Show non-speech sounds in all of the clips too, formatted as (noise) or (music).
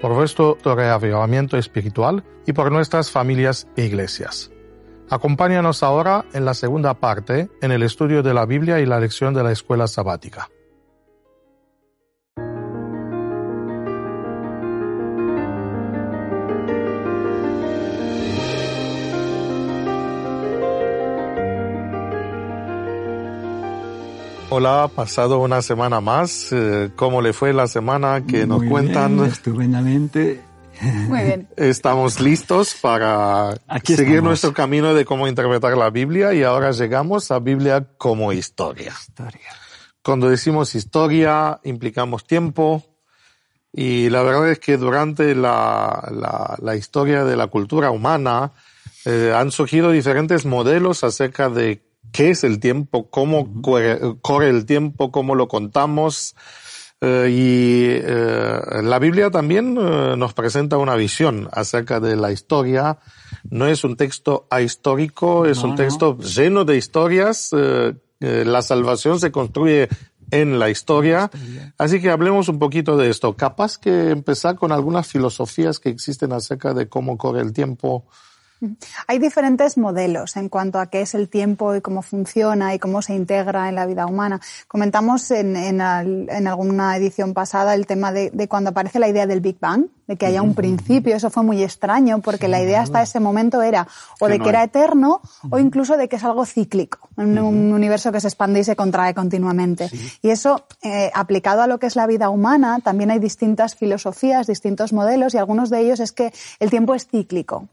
por vuestro reavivamiento espiritual y por nuestras familias e iglesias. Acompáñanos ahora en la segunda parte, en el estudio de la Biblia y la lección de la escuela sabática. Hola, pasado una semana más. Eh, ¿Cómo le fue la semana que nos cuentan? estupendamente. Muy bien. Estamos listos para seguir nuestro camino de cómo interpretar la Biblia y ahora llegamos a Biblia como historia. Historia. Cuando decimos historia, implicamos tiempo y la verdad es que durante la, la, la historia de la cultura humana eh, han surgido diferentes modelos acerca de qué es el tiempo, cómo corre, el tiempo, cómo lo contamos. Eh, y eh, la Biblia también eh, nos presenta una visión acerca de la historia. No es un texto ahistórico, es un texto lleno de historias. la salvación se construye en la historia. Así que hablemos un poquito de esto. Capaz que empezar con algunas filosofías que existen acerca de cómo corre el tiempo hay diferentes modelos en cuanto a qué es el tiempo y cómo funciona y cómo se integra en la vida humana. Comentamos en, alguna edición pasada el tema de, cuando aparece la idea del Big Bang, de que haya un principio. Eso fue muy extraño porque la idea hasta ese momento era o de que era eterno o incluso de que es algo cíclico, en un universo que se expande y se contrae continuamente. Y eso, eh, aplicado a lo que es la vida humana, también hay distintas filosofías, distintos modelos y algunos de ellos es que el tiempo es cíclico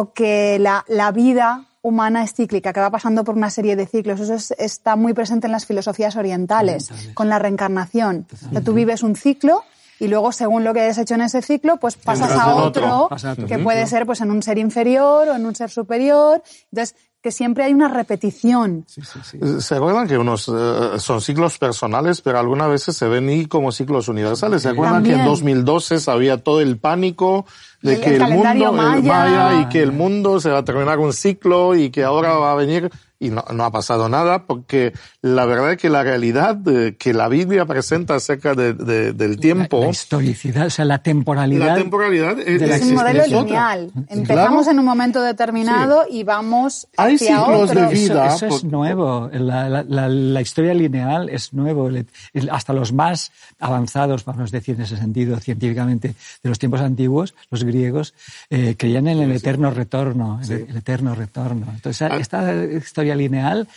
o que la, la vida humana es cíclica, que va pasando por una serie de ciclos. Eso está muy presente en las filosofías orientales, con la reencarnación. que tú vives un ciclo y luego según lo que hayas hecho en ese ciclo, pues pasas a otro, que puede ser pues en un ser inferior o en un ser superior. Entonces, que siempre hay una repetición. ¿Se acuerdan que unos eh, son ciclos personales, pero algunas veces se ven y como ciclos universales? ¿Se acuerdan que en 2012 había todo el pánico de que el, mundo maya. y que el mundo se va a terminar un ciclo y que ahora va a venir y no, no, ha pasado nada porque la verdad es que la realidad que la Biblia presenta acerca de, del tiempo... La, historicidad, o sea, la temporalidad... La temporalidad es, un modelo lineal. Empezamos en un momento determinado y vamos Hay ciclos de vida. Eso, es nuevo. La, la, la, historia lineal es nuevo. Hasta los más avanzados, vamos a decir en ese sentido, científicamente, de los tiempos antiguos, los griegos, eh, creían en el eterno retorno, el, eterno retorno. Entonces, ah. esta historia lineal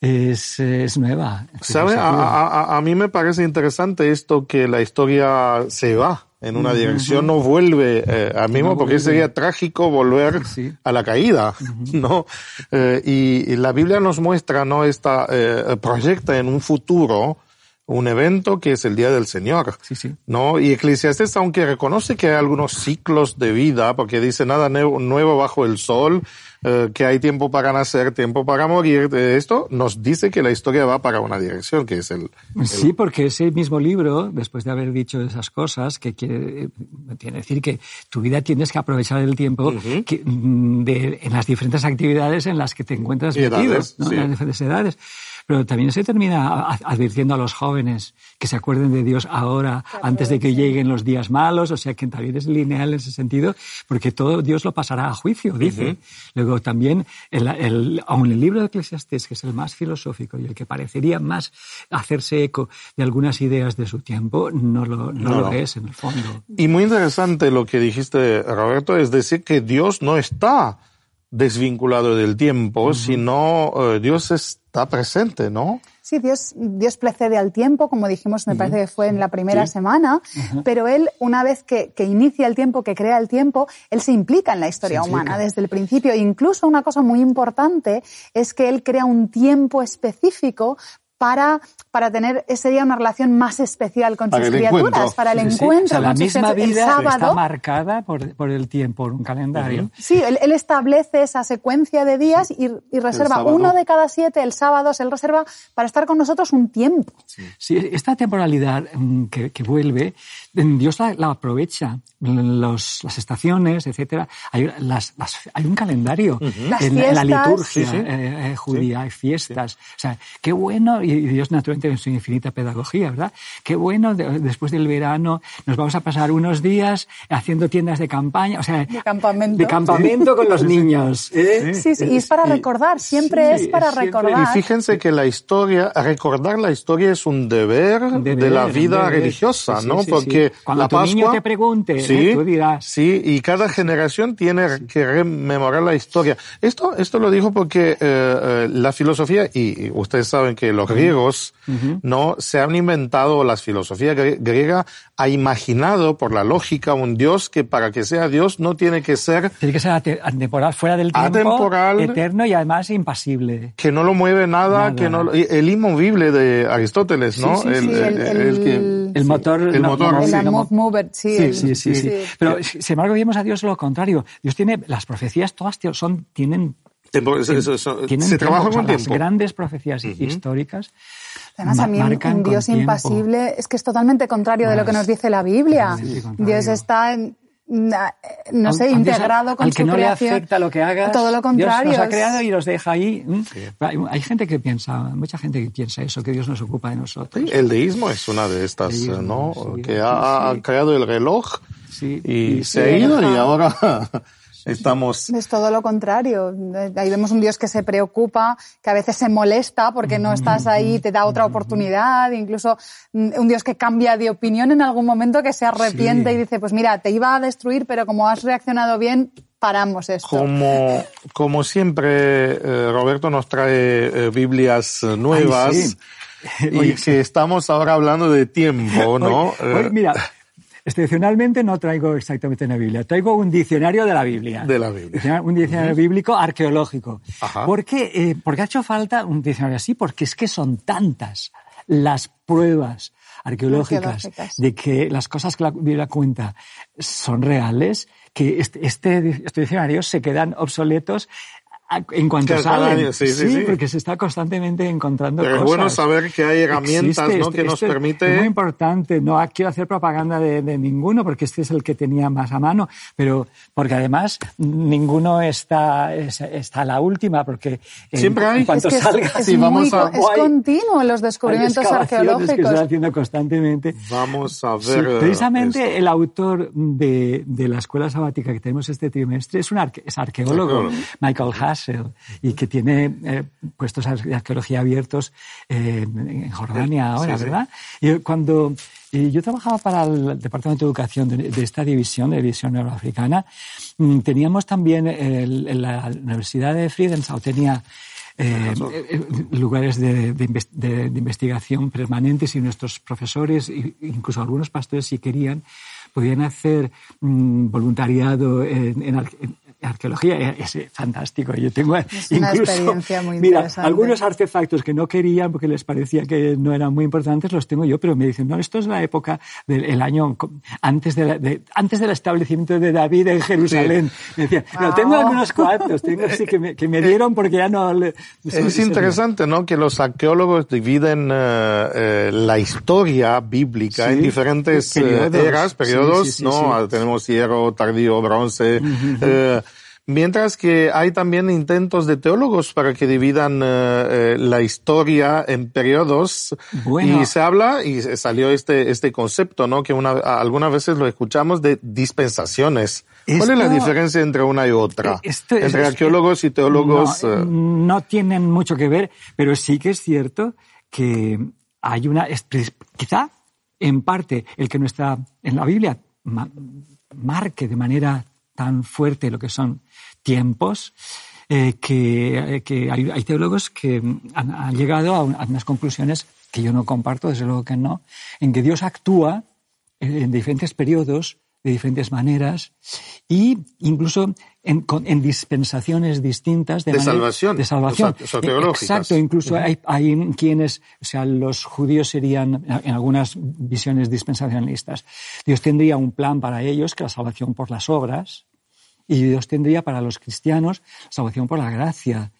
es, es nueva. ¿Sabe? A, a, mí me parece interesante esto que la historia se va en una dirección, no vuelve eh, al mismo, porque sería trágico volver a la caída, ¿no? Eh, y, la Biblia nos muestra, ¿no? Esta, eh, proyecta en un futuro un evento que es el Día del Señor. Sí, sí. ¿No? Y Eclesiastes, aunque reconoce que hay algunos ciclos de vida, porque dice nada nuevo, bajo el sol, eh, que hay tiempo para nacer, tiempo para morir, de esto nos dice que la historia va para una dirección, que es el, Sí, porque ese mismo libro, después de haber dicho esas cosas, que quiere, quiere decir que tu vida tienes que aprovechar el tiempo mm, de, en las diferentes actividades en las que te encuentras metido, ¿no? en las diferentes edades. Pero también se termina advirtiendo a los jóvenes que se acuerden de Dios ahora, antes de que lleguen los días malos, o sea que también es lineal en ese sentido, porque todo Dios lo pasará a juicio, dice. Luego también, el, el, aun el libro de Eclesiastes, que es el más filosófico y el que parecería más hacerse eco de algunas ideas de su tiempo, no lo, no, lo es en el fondo. Y muy interesante lo que dijiste, Roberto, es decir que Dios no está desvinculado del tiempo, sino eh, Dios está presente, ¿no? Sí, Dios, Dios precede al tiempo, como dijimos, me parece que fue en la primera semana, pero Él, una vez que, que, inicia el tiempo, que crea el tiempo, Él se implica en la historia humana desde el principio. Incluso una cosa muy importante es que Él crea un tiempo específico para, para tener ese día una relación más especial con sus criaturas, para el encuentro. la misma vida está marcada por, por, el tiempo, por un calendario. Sí, él, establece esa secuencia de días y, y reserva uno de cada siete, el sábado, él reserva para estar con nosotros un tiempo. Sí, esta temporalidad mm, que, que vuelve, mm, Dios la, la aprovecha. Los, las estaciones, etcétera. Hay, las, hay un calendario en, la liturgia eh, eh, judía, hay fiestas. O sea, qué bueno y Dios naturalmente en su infinita pedagogía, ¿verdad? Qué bueno, después del verano nos vamos a pasar unos días haciendo tiendas de campaña, o sea, de campamento, de campamento con los niños. ¿eh? Sí, sí, y es para recordar, siempre es para recordar. Y fíjense que la historia, recordar la historia es un deber, de la vida religiosa, ¿no? Porque cuando la tu niño te pregunte, ¿eh? tú dirás. Sí, y cada generación tiene que rememorar la historia. Esto, esto lo dijo porque eh, la filosofía, y ustedes saben que los griegos no se han inventado las filosofías griega ha imaginado por la lógica un Dios que para que sea Dios no tiene que ser tiene que ser atemporal fuera del tiempo atemporal, eterno y además impasible. Que no lo mueve nada, que no el inmovible de Aristóteles no el, el, el, motor el motor sí, sí, sí, sí, pero sin embargo vemos a Dios lo contrario. Dios tiene las profecías todas son tienen se trabaja con Las grandes profecías históricas. Además, a mí un, Dios impasible es que es totalmente contrario de lo que nos dice la Biblia. Dios está no sé, integrado con al que no le afecta lo que hagas. Todo lo contrario. Dios nos ha creado y nos deja ahí. Hay, gente que piensa, mucha gente que piensa eso, que Dios nos ocupa de nosotros. el deísmo es una de estas, ¿no? que ha, creado el reloj y, se ha ido y ahora Estamos... Es todo lo contrario. Ahí vemos un Dios que se preocupa, que a veces se molesta porque no estás ahí, te da otra oportunidad, incluso mm, un Dios que cambia de opinión en algún momento, que se arrepiente y dice, pues mira, te iba a destruir, pero como has reaccionado bien, paramos esto. Como, como siempre, eh, Roberto nos trae eh, Biblias nuevas. y que estamos ahora hablando de tiempo, ¿no? (laughs) mira, Excepcionalmente no traigo exactamente una Biblia, traigo un diccionario de la Biblia. De la Biblia. Un diccionario bíblico arqueológico. ¿Por qué? Eh, porque ha hecho falta un diccionario así, porque es que son tantas las pruebas arqueológicas, de que las cosas que la Biblia cuenta son reales, que este, este, este diccionario se quedan obsoletos en cuanto salen. sí, sí, sí, porque se está constantemente encontrando Pero cosas. es bueno saber que hay herramientas ¿no? que nos permite... Es muy importante, no quiero hacer propaganda de, de, ninguno porque este es el que tenía más a mano, pero porque además ninguno está, está a la última porque Siempre hay. en cuanto es que salga... Es, es, vamos a, es continuo los descubrimientos arqueológicos. que se están haciendo constantemente. Vamos a ver... precisamente el autor de, de, la escuela sabática que tenemos este trimestre es un arque, es arqueólogo, Michael Haas y que tiene eh, puestos de arqueología abiertos eh, en Jordania ahora, ¿verdad? Y cuando yo trabajaba para el Departamento de Educación de, esta división, de división euroafricana, mm, teníamos también en la Universidad de Friedensau tenía eh, lugares de, investigación permanentes y nuestros profesores, incluso algunos pastores, si querían, podían hacer mm, voluntariado en, en, arqueología es fantástico. Yo tengo es una incluso, experiencia muy mira, algunos artefactos que no querían porque les parecía que no eran muy importantes los tengo yo, pero me dicen, no, esto es la época del año antes, de, antes del establecimiento de David en Jerusalén. Me decían, no, tengo algunos cuantos, tengo así que me, que me dieron porque ya no... Le, es interesante, ¿no? Que los arqueólogos dividen eh, eh, la historia bíblica en diferentes eh, eras, periodos, ¿no? Tenemos hierro, tardío, bronce, Mientras que hay también intentos de teólogos para que dividan eh, eh, la historia en periodos. Y se habla, y salió este, este concepto, ¿no? Que una, algunas veces lo escuchamos de dispensaciones. ¿Cuál es la diferencia entre una y otra? Eh, entre arqueólogos y teólogos. No, no, tienen mucho que ver, pero sí que es cierto que hay una, quizá en parte el que nuestra, en la Biblia marque de manera tan fuerte lo que son tiempos, eh, que, que hay, teólogos que han, han llegado a, unas conclusiones que yo no comparto, desde luego que no, en que Dios actúa en, en diferentes periodos de diferentes maneras y incluso en, dispensaciones distintas de, salvación. De salvación. Exacto, incluso hay, hay, quienes, o sea, los judíos serían en algunas visiones dispensacionalistas. Dios tendría un plan para ellos, que la salvación por las obras, y Dios tendría para los cristianos salvación por la gracia.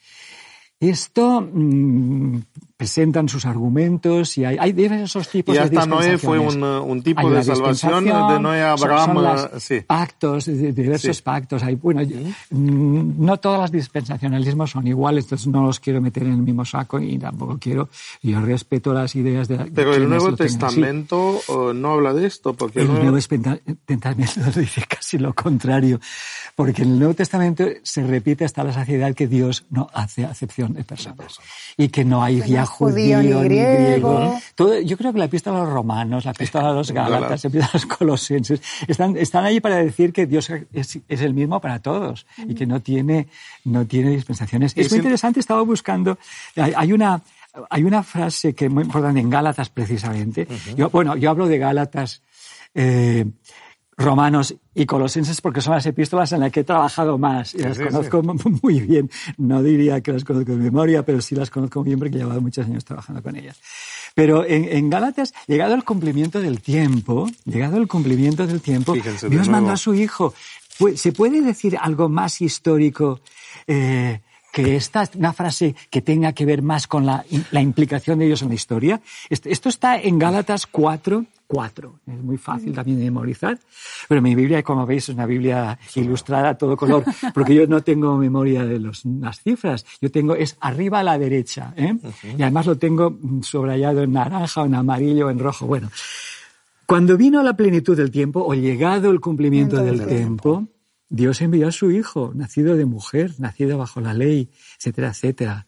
Esto mm, presentan sus argumentos y hay, hay diversos tipos y hasta Noé fue un, un tipo de salvación de Noé a Abraham. sí. Pactos, diversos pactos. Hay, bueno, mm, no todos los dispensacionalismos son iguales, entonces no los quiero meter en el mismo saco y tampoco quiero. Yo respeto las ideas de. Pero el Nuevo Testamento no habla de esto, porque el Nuevo Testamento (laughs) dice casi lo contrario, porque en el Nuevo Testamento se repite hasta la saciedad que Dios no hace acepción de personas y que no hay ya judío, ni griego. Todo, yo creo que la epístola a los romanos, la epístola a los (laughs) gálatas, la epístola a los colosenses, están, están ahí para decir que Dios es, es el mismo para todos y que no tiene, no tiene dispensaciones. Es muy interesante, estaba buscando, hay, una, hay una frase que es muy importante en Gálatas precisamente. yo, bueno, yo hablo de Gálatas, eh, Romanos y Colosenses porque son las epístolas en las que he trabajado más y las conozco (laughs) muy bien. No diría que las conozco de memoria, pero sí las conozco bien porque he llevado muchos años trabajando con ellas. Pero en, en Gálatas, llegado el cumplimiento del tiempo, llegado el cumplimiento del tiempo, Dios mandó a su Hijo. ¿Se puede decir algo más histórico eh, que esta, una frase que tenga que ver más con la, la implicación de Dios en la historia? Esto está en Gálatas 4, cuatro. Es muy fácil también de memorizar. Pero mi Biblia, como veis, es una Biblia ilustrada a todo color, (laughs) porque yo no tengo memoria de los, las cifras. Yo tengo, es arriba a la derecha. ¿eh? Y además lo tengo subrayado en naranja, en amarillo, en rojo. Bueno, cuando vino la plenitud del tiempo, o llegado el cumplimiento del tiempo, Dios envió a su Hijo, nacido de mujer, nacido bajo la ley, etcétera, etcétera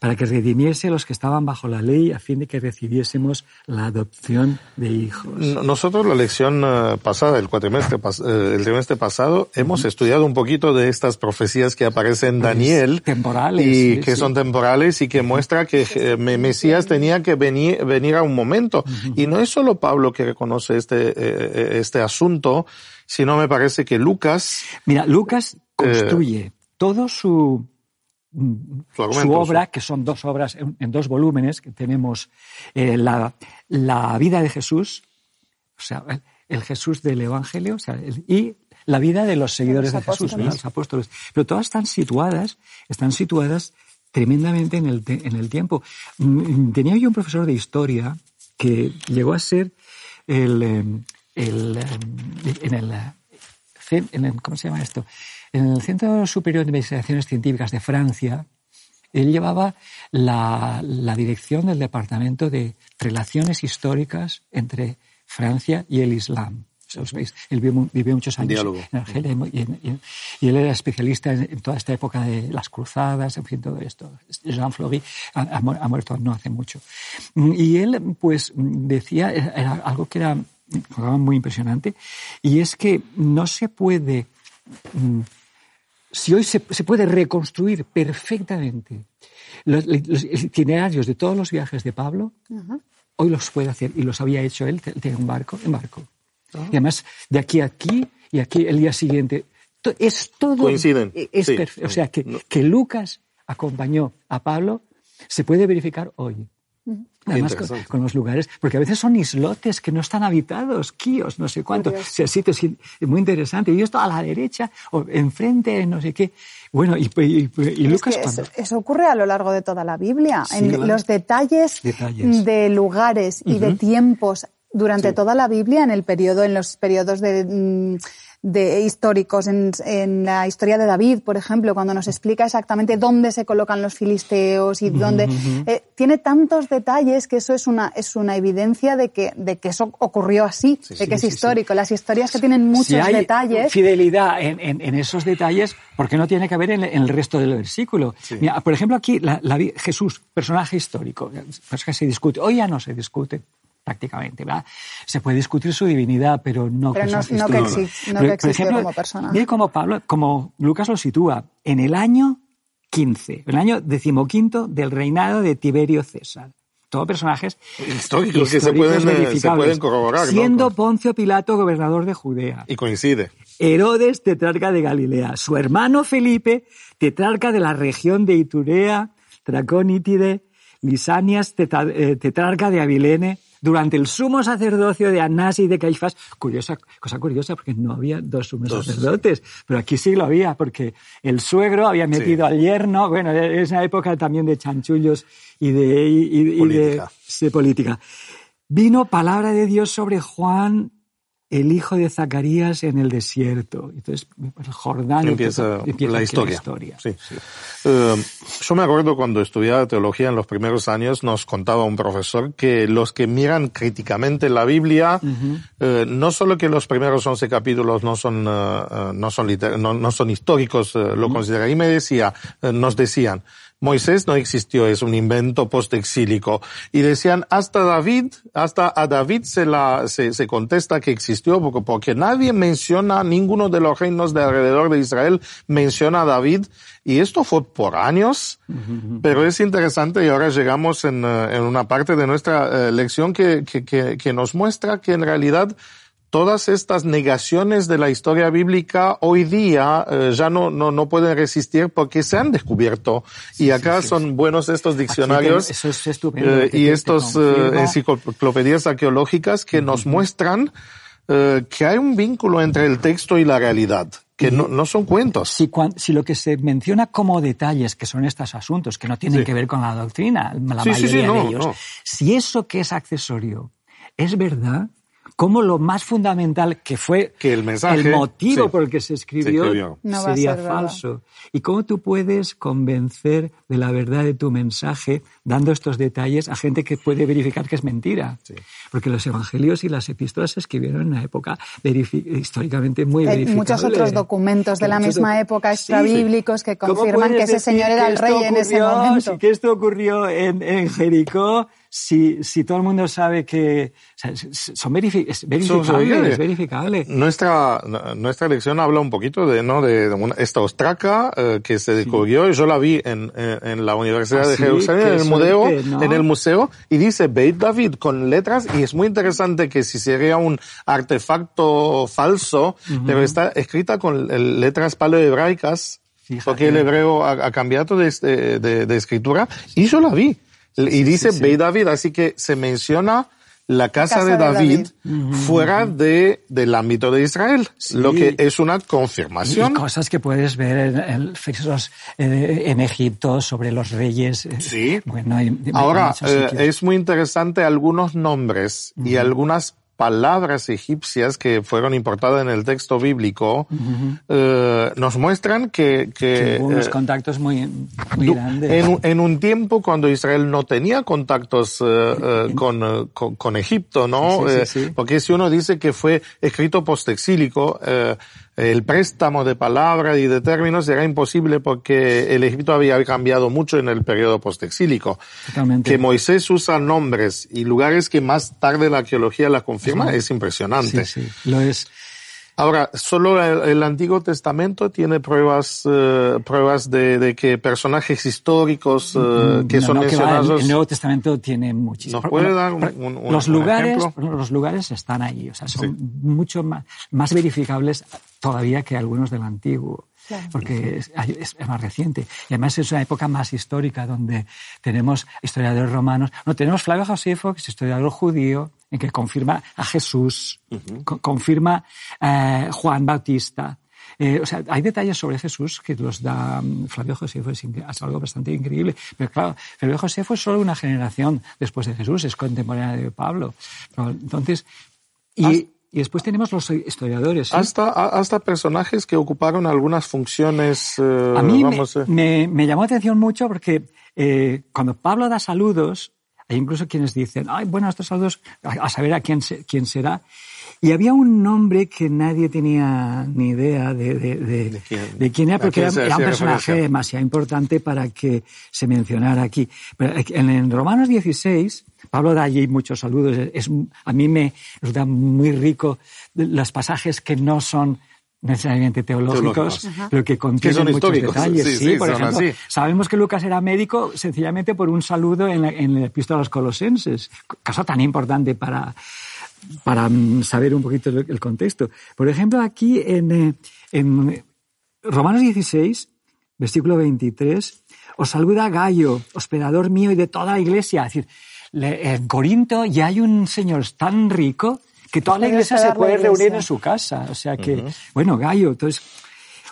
para que redimiese a los que estaban bajo la ley a fin de que recibiésemos la adopción de hijos. Nosotros la lección eh, pasada, el cuatrimestre, eh, el trimestre pasado, hemos estudiado un poquito de estas profecías que aparecen en pues, Daniel. Temporales. Y que son temporales y que muestra que eh, Mesías tenía que venir, venir a un momento. Y no es solo Pablo que reconoce este, este asunto, sino me parece que Lucas. Mira, Lucas construye todo su, su obra, que son dos obras en, dos volúmenes, que tenemos eh, la, la, vida de Jesús, o sea, el, Jesús del Evangelio, o sea, y la vida de los seguidores de Jesús, los apóstoles. Pero todas están situadas, están situadas tremendamente en el, en el tiempo. Mm, tenía yo un profesor de historia que llegó a ser el, em, el, em, en el, en el, ¿cómo se llama esto? En el Centro Superior de Investigaciones Científicas de Francia, él llevaba la, dirección del Departamento de Relaciones Históricas entre Francia y el Islam. él vivió, muchos años en Argelia y, él era especialista en, toda esta época de las cruzadas, en fin, todo esto. Jean Fleury ha, muerto no hace mucho. Y él, pues, decía, era algo que era muy impresionante, y es que no se puede mm, si hoy se, puede reconstruir perfectamente los, itinerarios de todos los viajes de Pablo, hoy los puede hacer y los había hecho él, tiene un barco, en barco. Ah. Y además, de aquí a aquí y aquí el día siguiente, es todo. Coinciden. Es O sea, que, que Lucas acompañó a Pablo se puede verificar hoy. Además, con, los lugares, porque a veces son islotes que no están habitados, quíos, no sé cuántos, o sea, sitios muy interesantes. Y esto a la derecha, o enfrente, no sé qué. Bueno, y, Lucas. eso, ocurre a lo largo de toda la Biblia. en los detalles, de lugares y de tiempos durante toda la Biblia, en el periodo, en los periodos de. Mm, de históricos en, en, la historia de David, por ejemplo, cuando nos explica exactamente dónde se colocan los filisteos y dónde eh, tiene tantos detalles que eso es una es una evidencia de que de que eso ocurrió así, de que es histórico. Las historias que tienen muchos si hay detalles. Fidelidad en, en, en, esos detalles, ¿por qué no tiene que haber en, el resto del versículo? Mira, por ejemplo, aquí la, la, Jesús, personaje histórico, pues que se discute, hoy ya no se discute prácticamente. ¿verdad? Se puede discutir su divinidad, pero no, pero no, no que, existe, no que existe como persona. Mire como Pablo, como Lucas lo sitúa, en el año 15, el año decimoquinto del reinado de Tiberio César. todo personajes históricos, que se pueden, eh, se pueden corroborar. Siendo Poncio Pilato gobernador de Judea. Y coincide. Herodes, tetrarca de Galilea. Su hermano Felipe, tetrarca de la región de Iturea, Traconítide, Lisanias, eh, tetrarca de Abilene durante el sumo sacerdocio de Anás y de Caifás. Curiosa, cosa curiosa, porque no había dos sumos sacerdotes, pero aquí sí lo había, porque el suegro había metido al yerno. Bueno, es una época también de chanchullos y de, y, de política. Vino palabra de Dios sobre Juan el hijo de Zacarías en el desierto. Entonces, el Jordán empieza, la historia. Eh, yo me acuerdo cuando estudiaba teología en los primeros años, nos contaba un profesor que los que miran críticamente la Biblia, eh, no solo que los primeros 11 capítulos no son, uh, no, son no, son históricos, lo considera. Y me decía, nos decían, Moisés no existió, es un invento postexílico. Y decían, hasta David, hasta a David se, la, se, se contesta que existió, porque, porque, nadie menciona, ninguno de los reinos de alrededor de Israel menciona a David. Y esto fue por años, pero es interesante y ahora llegamos en, eh, en una parte de nuestra eh, lección que, que, que, que nos muestra que en realidad todas estas negaciones de la historia bíblica hoy día eh, ya no, no, no, pueden resistir porque se han descubierto. y acá son buenos estos diccionarios eh, y estos eh, enciclopedias arqueológicas que nos muestran que hay un vínculo entre el texto y la realidad que no, no, son cuentos. Si, si, lo que se menciona como detalles, que son estos asuntos, que no tienen que ver con la doctrina, la mayoría de ellos, si eso que es accesorio es verdad, como lo más fundamental que fue que el, mensaje, motivo por el que se escribió, sería falso. Y cómo tú puedes convencer de la verdad de tu mensaje dando estos detalles a gente que puede verificar que es mentira. Porque los evangelios y las epístolas se escribieron en una época históricamente muy Hay muchos otros documentos de la misma época extrabíblicos que confirman que ese señor era el rey en ese momento. Que esto ocurrió en, en Jericó si, si todo el mundo sabe que son verificables, es verificable. Nuestra, nuestra lección habla un poquito de, ¿no? de, esta ostraca eh, que se descubrió, yo la vi en, en, la Universidad de ah, Jerusalén, en el, museo, en el museo, y dice Beit David con letras, y es muy interesante que si sería un artefacto falso, pero está escrita con letras paleohebraicas, porque el hebreo ha, cambiado de, de, de escritura, y yo la vi. Y dice sí, David, así que se menciona la casa, de David, fuera de, del ámbito de Israel, lo que es una confirmación. Y cosas que puedes ver en, en, en Egipto sobre los reyes. Eh, sí. Bueno, Ahora, eh, es muy interesante algunos nombres y algunas palabras egipcias que fueron importadas en el texto bíblico eh, nos muestran que, que unos eh, contactos muy, muy grandes. En, en, un tiempo cuando Israel no tenía contactos eh, con, con, Egipto, ¿no? porque si uno dice que fue escrito postexílico, el préstamo de palabras y de términos era imposible porque el Egipto había cambiado mucho en el periodo postexílico. Totalmente. Que Moisés usa nombres y lugares que más tarde la arqueología la confirma es impresionante. Sí, sí, lo es. Ahora, solo el, Antiguo Testamento tiene pruebas, eh, pruebas de, de, que personajes históricos eh, que son mencionados. el, Nuevo Testamento tiene muchísimos. ¿Nos puede dar un, los lugares, los lugares están ahí, o sea, son mucho más, más verificables todavía que algunos del Antiguo. Porque es, más reciente. Y además es una época más histórica donde tenemos historiadores romanos. No, tenemos Flavio Josefo, que es historiador judío, en que confirma a Jesús, confirma eh, Juan Bautista. Eh, o sea, hay detalles sobre Jesús que los da mm, Flavio Josefo, es, algo bastante increíble. Pero claro, Flavio Josefo es solo una generación después de Jesús, es contemporáneo de Pablo. entonces, y, y después tenemos los historiadores. Hasta, hasta personajes que ocuparon algunas funciones. Eh, a mí me, me, llamó atención mucho porque eh, cuando Pablo da saludos, hay incluso quienes dicen, ay, bueno, estos saludos, a, saber a quién, quién será. Y había un nombre que nadie tenía ni idea de, de, de, quién, era, porque era, un personaje demasiado importante para que se mencionara aquí. Pero en, en Romanos 16, Pablo da allí muchos saludos. Es, a mí me resulta muy rico los pasajes que no son necesariamente teológicos, pero que contienen muchos detalles. Sí, por ejemplo, sabemos que Lucas era médico sencillamente por un saludo en, el epístola a los colosenses, caso tan importante para, para mm, saber un poquito el contexto. Por ejemplo, aquí en, eh, en Romanos 16, versículo 23, os saluda Gallo, hospedador mío y de toda la iglesia. Es decir, en Corinto ya hay un señor tan rico que toda la iglesia se puede reunir en su casa. O sea que, bueno, Gallo, entonces,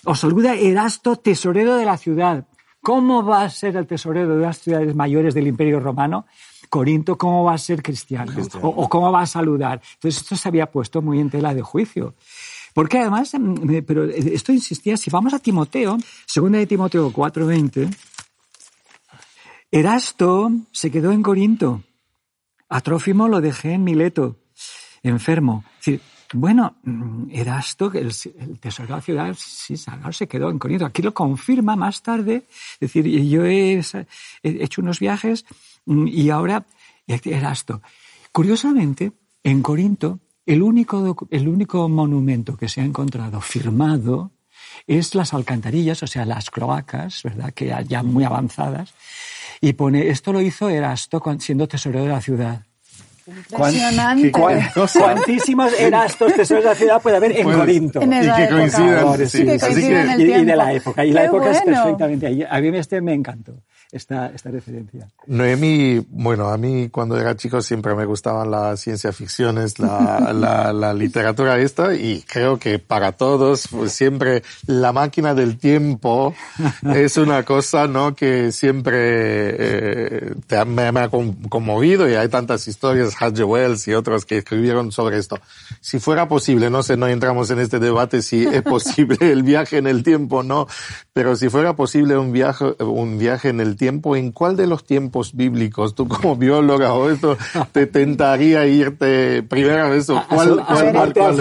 os saluda Erasto, tesorero de la ciudad. ¿Cómo va a ser el tesorero de las ciudades mayores del Imperio Romano? Corinto, ¿cómo va a ser cristiano? O, cómo va a saludar? Entonces, esto se había puesto muy en tela de juicio. Porque además, mm, pero esto insistía, si vamos a Timoteo, segunda de Timoteo 4.20, Erasto se quedó en Corinto, a Trófimo lo dejé en Mileto, enfermo. bueno, mm, Erasto, el, el la ciudad, sí, se quedó en Corinto. Aquí lo confirma más tarde. Es decir, yo he, hecho unos viajes mm, y ahora Erasto. Curiosamente, en Corinto, el único, el único monumento que se ha encontrado firmado es las alcantarillas, o sea, las cloacas, ¿verdad? Que ya muy avanzadas. Y pone, esto lo hizo Erasto siendo tesorero de la ciudad. Impresionante. ¿Cuántísimos Erastos tesoros de la ciudad puede haber en Corinto? En y que coincidan. Sí, y, de la época. Y la época es perfectamente ahí. A mí este me encantó esta, esta referencia. Noemí, bueno, a mí cuando era chico siempre me gustaban las ciencia ficciones, la, (laughs) la, la, literatura esta, y creo que para todos, pues siempre la máquina del tiempo es una cosa, ¿no? Que siempre eh, te, me, me, ha conmovido y hay tantas historias, H. Wells y otros que escribieron sobre esto. Si fuera posible, no sé, no entramos en este debate si es (laughs) posible el viaje en el tiempo, no, pero si fuera posible un viaje, un viaje en el tiempo, ¿en cuál de los tiempos bíblicos, tú como bióloga o esto, te tentaría irte primero a eso? ¿Cuál, cuál, cuál, cuál,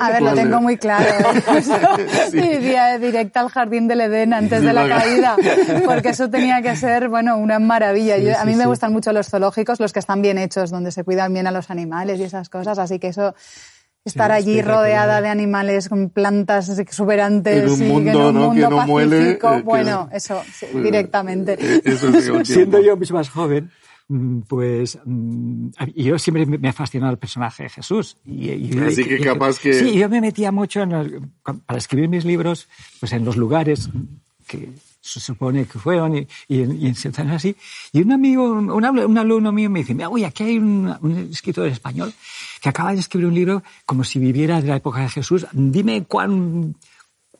A ver, lo tengo muy claro. (laughs) sí. Iría directa al jardín del Edén antes de la caída, (laughs) porque eso tenía que ser, bueno, una maravilla. Yo, a mí me gustan mucho los zoológicos, los que están bien hechos, donde se cuidan bien a los animales y esas cosas, así que eso estar allí rodeada de animales con plantas exuberantes en un mundo, y en un mundo no pacífico. bueno, eso, directamente. Eh, (laughs) Siendo yo mucho más joven, mm, pues mm, yo siempre me ha fascinado el personaje de Jesús. Y, Así que capaz que... Sí, yo me metía mucho en para escribir mis libros, pues en los lugares que se supone que fueron y, y, y en así. Y un amigo, un, un, alumno mío me dice, oye, aquí hay un, un escritor español que acaba de escribir un libro como si viviera de la época de Jesús. Dime cuán,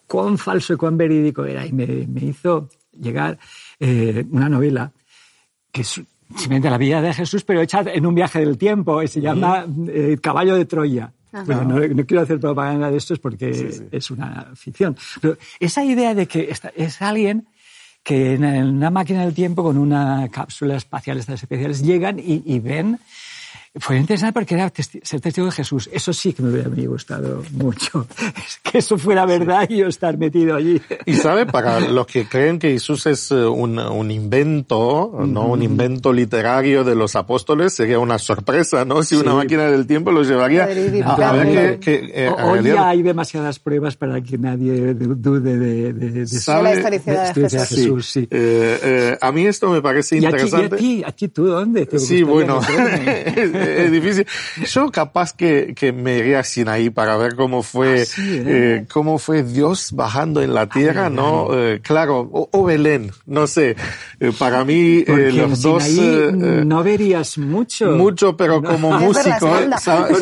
cuán falso y cuán verídico era. Y me, me hizo llegar eh, una novela que es simplemente la vida de Jesús, pero hecha en un viaje del tiempo, y se llama eh, Caballo de Troya. Bueno, no, no, quiero hacer propaganda de esto porque es una ficción. Pero esa idea de que es alguien que en una máquina del tiempo con una cápsula espacial estas especiales llegan y, y ven fue interesante porque era ser testigo de Jesús. Eso sí que me hubiera gustado mucho. (laughs) que eso fuera verdad y yo estar metido allí. Y sabe, (laughs) para los que creen que Jesús es eh, un, un invento, ¿no? Un invento literario de los apóstoles, sería una sorpresa, ¿no? Si una máquina del tiempo los llevaría a ver que, eh, Hoy ya hay demasiadas pruebas para que nadie dude de, de, de, la historicidad de, Jesús. Sí. Eh, eh, a mí esto me parece interesante. ¿Y a ti? tú dónde? sí, bueno. (laughs) es difícil. Yo capaz que, que me iría sin ahí para ver cómo fue, ah, eh, cómo fue Dios bajando en la tierra, ¿no? Eh, claro, o, Belén, no sé. Eh, para mí, los dos... no verías mucho. Mucho, pero como músico, (laughs) ¿sabe,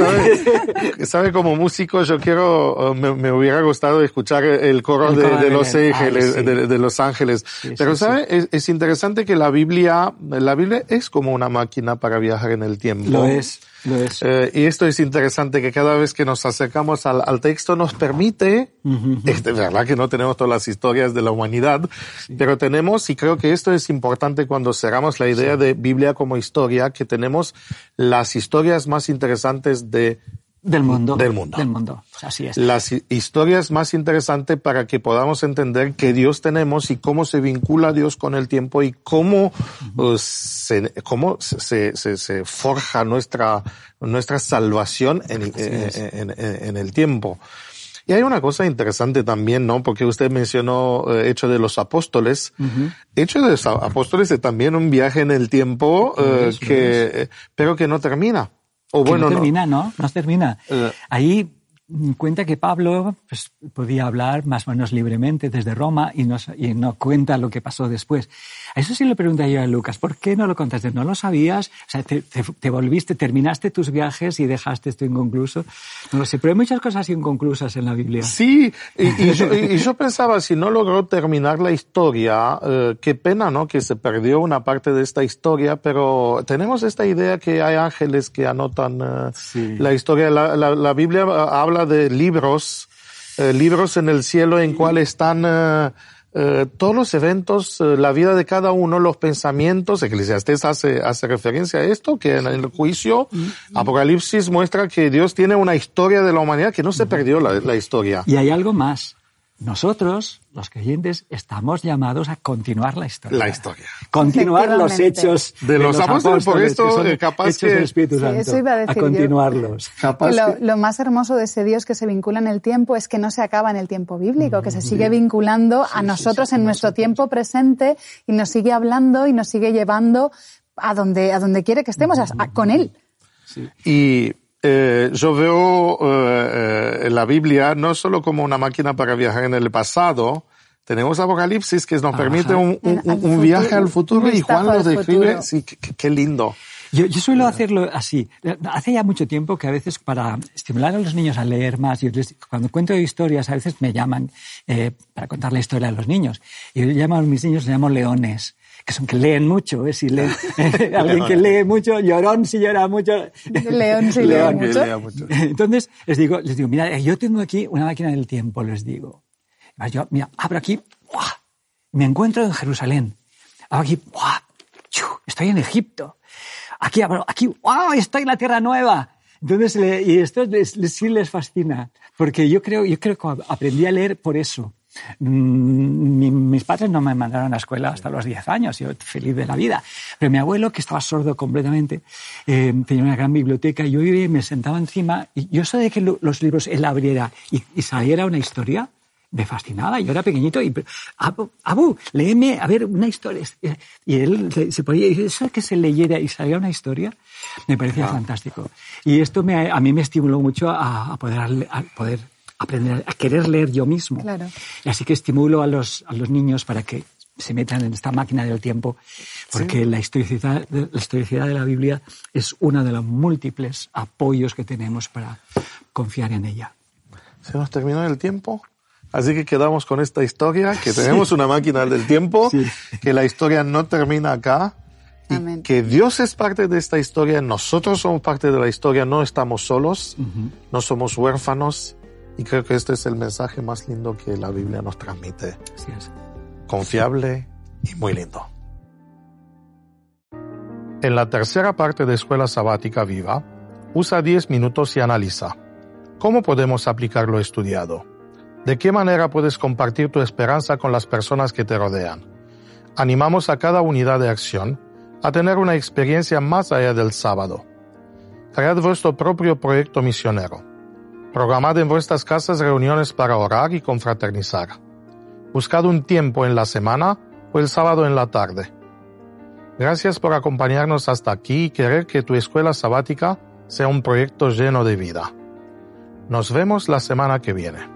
sabe, Como músico yo quiero, me, me, hubiera gustado escuchar el coro, de, los ángeles, de, los ángeles. pero, ¿sabe? Es, es, interesante que la Biblia, la Biblia es como una máquina para viajar en el tiempo. Eh, y esto es interesante que cada vez que nos acercamos al, texto nos permite, es verdad que no tenemos todas las historias de la humanidad, pero tenemos, y creo que esto es importante cuando cerramos la idea de Biblia como historia, que tenemos las historias más interesantes de del mundo. Del mundo. Del mundo. Así es. Las historias más interesantes para que podamos entender qué Dios tenemos y cómo se vincula Dios con el tiempo y cómo, uh se, cómo se, se, se, forja nuestra, nuestra salvación en, en, en, en, el tiempo. Y hay una cosa interesante también, ¿no? Porque usted mencionó eh, Hecho de los Apóstoles. Hecho de los Apóstoles es también un viaje en el tiempo, eh, que, pero que no termina. O bueno, no termina, ¿no? No, termina. Eh. Ahí cuenta que Pablo pues, podía hablar más o menos libremente desde Roma y no, y no cuenta lo que pasó después. A eso sí le pregunté yo a Lucas, ¿por qué no lo contaste? ¿No lo sabías? O sea, te, te, volviste, terminaste tus viajes y dejaste esto inconcluso. No lo sé, pero hay muchas cosas inconclusas en la Biblia. Sí, y, yo, pensaba, si no logró terminar la historia, eh, qué pena, ¿no? Que se perdió una parte de esta historia, pero tenemos esta idea que hay ángeles que anotan eh, la historia. La, la, la, Biblia habla de libros, eh, libros en el cielo en cual están eh, todos los eventos, eh, la vida de cada uno, los pensamientos, Eclesiastés hace, hace referencia a esto, que en el juicio, Apocalipsis muestra que Dios tiene una historia de la humanidad que no se perdió la, la historia. Y hay algo más. Nosotros, los creyentes, estamos llamados a continuar la historia. La historia. Continuar los hechos de los, apóstoles, por esto eh, capaz que... Espíritu Santo, eso iba a, decir a continuarlos. lo, más hermoso de ese Dios que se vincula en el tiempo es que no se acaba en el tiempo bíblico, que se sigue vinculando a nosotros en nuestro tiempo presente y nos sigue hablando y nos sigue llevando a donde, a donde quiere que estemos, con Él. Y eh, yo veo eh, eh, la Biblia no solo como una máquina para viajar en el pasado, tenemos Apocalipsis que nos permite un, viaje al futuro y Juan lo describe, sí, qué, lindo. Yo, yo, suelo hacerlo así. Hace ya mucho tiempo que a veces para estimular a los niños a leer más, yo cuando cuento historias a veces me llaman eh, para contar la historia a los niños. Y yo llamo a mis niños, les llamo leones que son que leen mucho, ¿eh? si leen, (laughs) (laughs) alguien que lee mucho, llorón si llora mucho. León si lee mucho. Entonces les digo, les digo, mira, yo tengo aquí una máquina del tiempo, les digo. Yo, mira, abro aquí, me encuentro en Jerusalén. Abro aquí, estoy en Egipto. Aquí abro, aquí, wow, estoy en la Tierra Nueva. Entonces, y esto sí les fascina, porque yo creo, yo creo que aprendí a leer por eso Mm, mis padres no me mandaron a la escuela hasta los 10 años, yo feliz de la vida. Pero mi abuelo, que estaba sordo completamente, eh, tenía una gran biblioteca y yo me sentaba encima y yo sabía que los libros él abriera y, saliera una historia, me fascinaba. Yo era pequeñito y, Abu, Abu, léeme, a ver, una historia. Y él se podía, eso que se leyera y saliera una historia, me parecía fantástico. Y esto me, a mí me estimuló mucho a, poder, a poder aprender a querer leer yo mismo. Claro. Y así que estimulo a los, a los niños para que se metan en esta máquina del tiempo, porque la, historicidad, la historicidad de la Biblia es uno de los múltiples apoyos que tenemos para confiar en ella. Se nos terminó el tiempo. Así que quedamos con esta historia, que tenemos una máquina del tiempo, que la historia no termina acá, y que Dios es parte de esta historia, nosotros somos parte de la historia, no estamos solos, no somos huérfanos, y creo que este es el mensaje más lindo que la Biblia nos transmite. Confiable y muy lindo. En la tercera parte de Escuela Sabática Viva, usa 10 minutos y analiza. ¿Cómo podemos aplicar lo estudiado? ¿De qué manera puedes compartir tu esperanza con las personas que te rodean? Animamos a cada unidad de acción a tener una experiencia más allá del sábado. Cread vuestro propio proyecto misionero Programad en vuestras casas reuniones para orar y confraternizar. Buscad un tiempo en la semana o el sábado en la tarde. Gracias por acompañarnos hasta aquí y querer que tu escuela sabática sea un proyecto lleno de vida. Nos vemos la semana que viene.